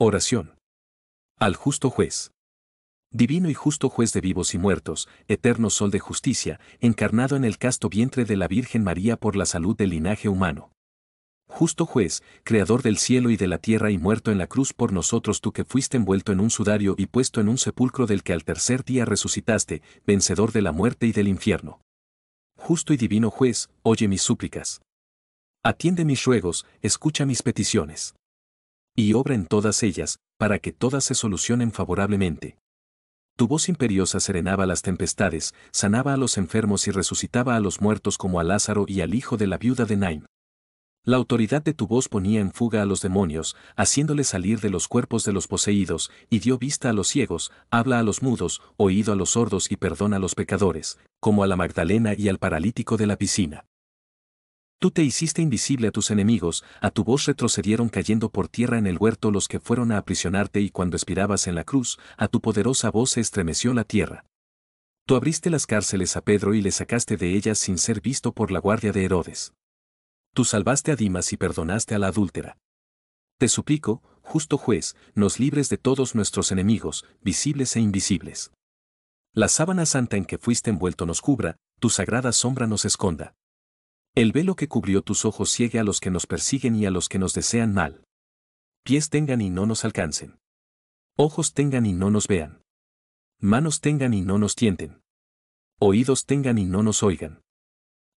Oración. Al justo juez. Divino y justo juez de vivos y muertos, eterno sol de justicia, encarnado en el casto vientre de la Virgen María por la salud del linaje humano. Justo juez, creador del cielo y de la tierra y muerto en la cruz por nosotros tú que fuiste envuelto en un sudario y puesto en un sepulcro del que al tercer día resucitaste, vencedor de la muerte y del infierno. Justo y divino juez, oye mis súplicas. Atiende mis ruegos, escucha mis peticiones y obra en todas ellas, para que todas se solucionen favorablemente. Tu voz imperiosa serenaba las tempestades, sanaba a los enfermos y resucitaba a los muertos como a Lázaro y al hijo de la viuda de Naim. La autoridad de tu voz ponía en fuga a los demonios, haciéndoles salir de los cuerpos de los poseídos, y dio vista a los ciegos, habla a los mudos, oído a los sordos y perdona a los pecadores, como a la Magdalena y al paralítico de la piscina. Tú te hiciste invisible a tus enemigos, a tu voz retrocedieron cayendo por tierra en el huerto los que fueron a aprisionarte y cuando expirabas en la cruz, a tu poderosa voz se estremeció la tierra. Tú abriste las cárceles a Pedro y le sacaste de ellas sin ser visto por la guardia de Herodes. Tú salvaste a Dimas y perdonaste a la adúltera. Te suplico, justo juez, nos libres de todos nuestros enemigos, visibles e invisibles. La sábana santa en que fuiste envuelto nos cubra, tu sagrada sombra nos esconda. El velo que cubrió tus ojos ciegue a los que nos persiguen y a los que nos desean mal. Pies tengan y no nos alcancen. Ojos tengan y no nos vean. Manos tengan y no nos tienten. Oídos tengan y no nos oigan.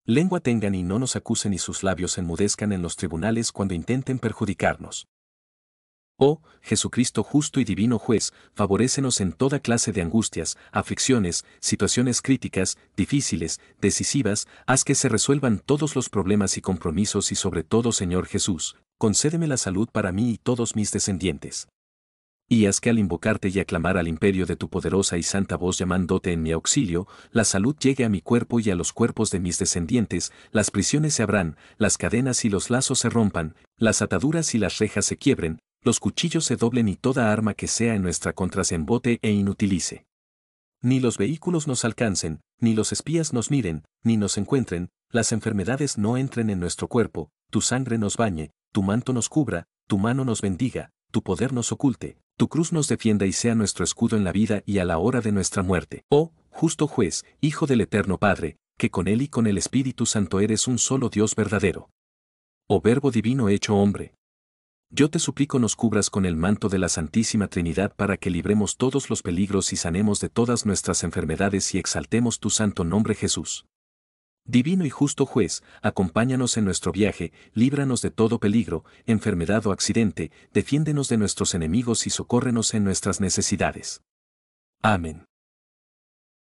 Lengua tengan y no nos acusen y sus labios enmudezcan en los tribunales cuando intenten perjudicarnos. Oh, Jesucristo justo y divino juez, favorécenos en toda clase de angustias, aflicciones, situaciones críticas, difíciles, decisivas, haz que se resuelvan todos los problemas y compromisos y sobre todo Señor Jesús, concédeme la salud para mí y todos mis descendientes. Y haz que al invocarte y aclamar al imperio de tu poderosa y santa voz llamándote en mi auxilio, la salud llegue a mi cuerpo y a los cuerpos de mis descendientes, las prisiones se abran, las cadenas y los lazos se rompan, las ataduras y las rejas se quiebren, los cuchillos se doblen y toda arma que sea en nuestra contra se embote e inutilice. Ni los vehículos nos alcancen, ni los espías nos miren, ni nos encuentren, las enfermedades no entren en nuestro cuerpo, tu sangre nos bañe, tu manto nos cubra, tu mano nos bendiga, tu poder nos oculte, tu cruz nos defienda y sea nuestro escudo en la vida y a la hora de nuestra muerte. Oh, justo juez, Hijo del Eterno Padre, que con Él y con el Espíritu Santo eres un solo Dios verdadero. Oh Verbo Divino hecho hombre, yo te suplico nos cubras con el manto de la Santísima Trinidad para que libremos todos los peligros y sanemos de todas nuestras enfermedades y exaltemos tu santo nombre Jesús. Divino y justo juez, acompáñanos en nuestro viaje, líbranos de todo peligro, enfermedad o accidente, defiéndenos de nuestros enemigos y socórrenos en nuestras necesidades. Amén.